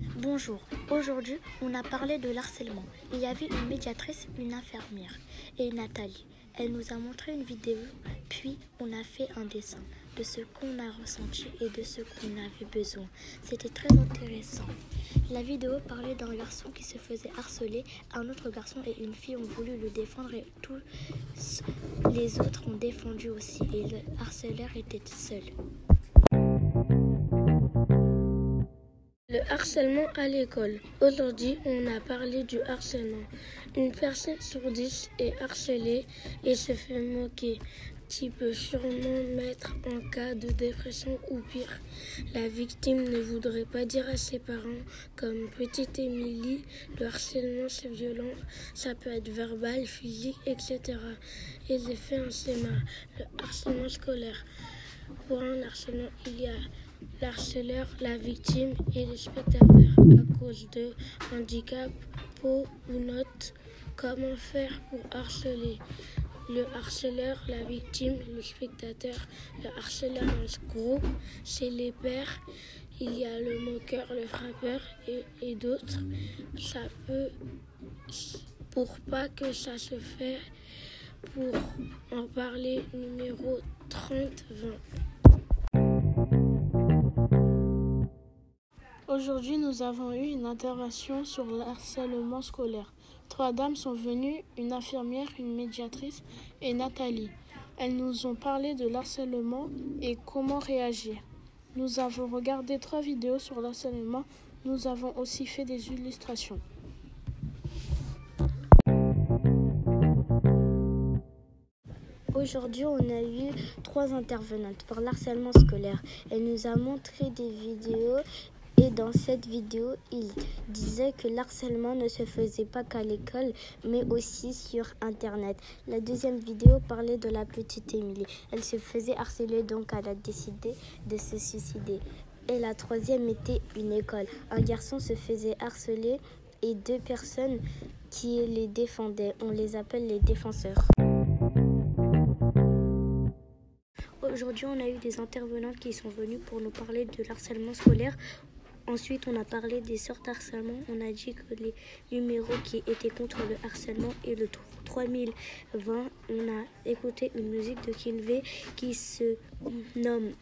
Bonjour, aujourd'hui on a parlé de l'harcèlement. Il y avait une médiatrice, une infirmière et Nathalie. Elle nous a montré une vidéo, puis on a fait un dessin de ce qu'on a ressenti et de ce qu'on avait besoin. C'était très intéressant. La vidéo parlait d'un garçon qui se faisait harceler. Un autre garçon et une fille ont voulu le défendre et tous les autres ont défendu aussi. Et le harceleur était seul. Le harcèlement à l'école. Aujourd'hui, on a parlé du harcèlement. Une personne sur dix est harcelée et se fait moquer, qui peut sûrement mettre en cas de dépression ou pire. La victime ne voudrait pas dire à ses parents, comme petite Émilie, le harcèlement c'est violent, ça peut être verbal, physique, etc. Et les faits en schéma, le harcèlement scolaire. Pour un harcèlement, il y a l'harceleur, la victime et le spectateur à cause de handicap, peau ou note. Comment faire pour harceler? Le harceleur, la victime, le spectateur, le harceleur en groupe, c'est les pères, il y a le moqueur, le frappeur et, et d'autres. Ça peut, pour pas que ça se fait, pour en parler, numéro 3020. Aujourd'hui, nous avons eu une intervention sur le harcèlement scolaire. Trois dames sont venues, une infirmière, une médiatrice et Nathalie. Elles nous ont parlé de l'harcèlement et comment réagir. Nous avons regardé trois vidéos sur l'harcèlement. Nous avons aussi fait des illustrations. Aujourd'hui, on a eu trois intervenantes pour l'harcèlement scolaire. Elle nous a montré des vidéos et dans cette vidéo, il disait que l'harcèlement ne se faisait pas qu'à l'école, mais aussi sur Internet. La deuxième vidéo parlait de la petite Émilie. Elle se faisait harceler, donc elle a décidé de se suicider. Et la troisième était une école. Un garçon se faisait harceler et deux personnes qui les défendaient. On les appelle les défenseurs. Aujourd'hui, on a eu des intervenantes qui sont venues pour nous parler de l'harcèlement scolaire. Ensuite, on a parlé des sortes d'harcèlement. On a dit que les numéros qui étaient contre le harcèlement et le 3020, on a écouté une musique de Kinvey qui se nomme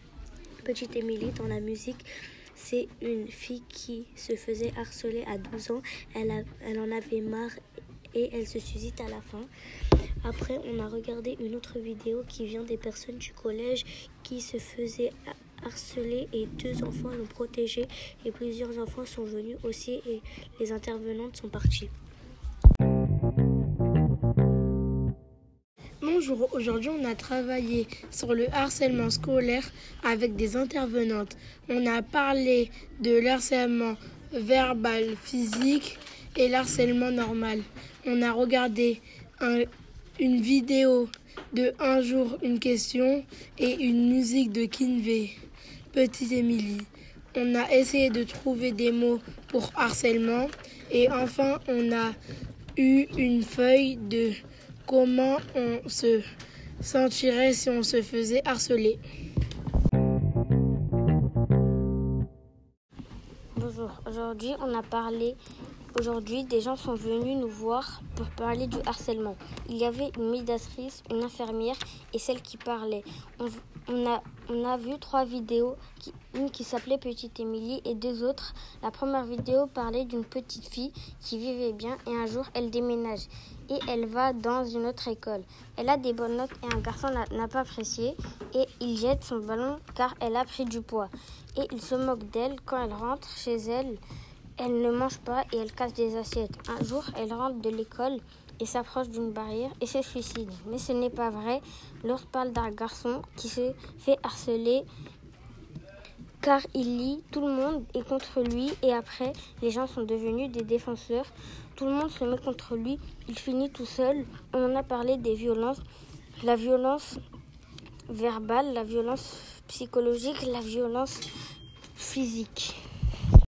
Petite Émilie dans la musique. C'est une fille qui se faisait harceler à 12 ans. Elle, a, elle en avait marre et elle se suscite à la fin. Après, on a regardé une autre vidéo qui vient des personnes du collège qui se faisaient harcelés et deux enfants l'ont protégé et plusieurs enfants sont venus aussi et les intervenantes sont parties. Bonjour, aujourd'hui on a travaillé sur le harcèlement scolaire avec des intervenantes. On a parlé de l'harcèlement verbal, physique et l'harcèlement normal. On a regardé un, une vidéo de Un jour une question et une musique de Kinvey. Petite Émilie. On a essayé de trouver des mots pour harcèlement et enfin on a eu une feuille de comment on se sentirait si on se faisait harceler. Bonjour, aujourd'hui on a parlé Aujourd'hui, des gens sont venus nous voir pour parler du harcèlement. Il y avait une médiatrice, une infirmière et celle qui parlait. On, a, vu trois vidéos, une qui s'appelait Petite Émilie et deux autres. La première vidéo parlait d'une petite fille qui vivait bien et un jour elle déménage et elle va dans une autre école. Elle a des bonnes notes et un garçon n'a pas apprécié et il jette son ballon car elle a pris du poids. Et il se moque d'elle quand elle rentre chez elle. Elle ne mange pas et elle casse des assiettes. Un jour, elle rentre de l'école et s'approche d'une barrière et se suicide. Mais ce n'est pas vrai. L'autre parle d'un garçon qui se fait harceler car il lit, tout le monde est contre lui et après les gens sont devenus des défenseurs. Tout le monde se met contre lui, il finit tout seul. On a parlé des violences, la violence verbale, la violence psychologique, la violence physique.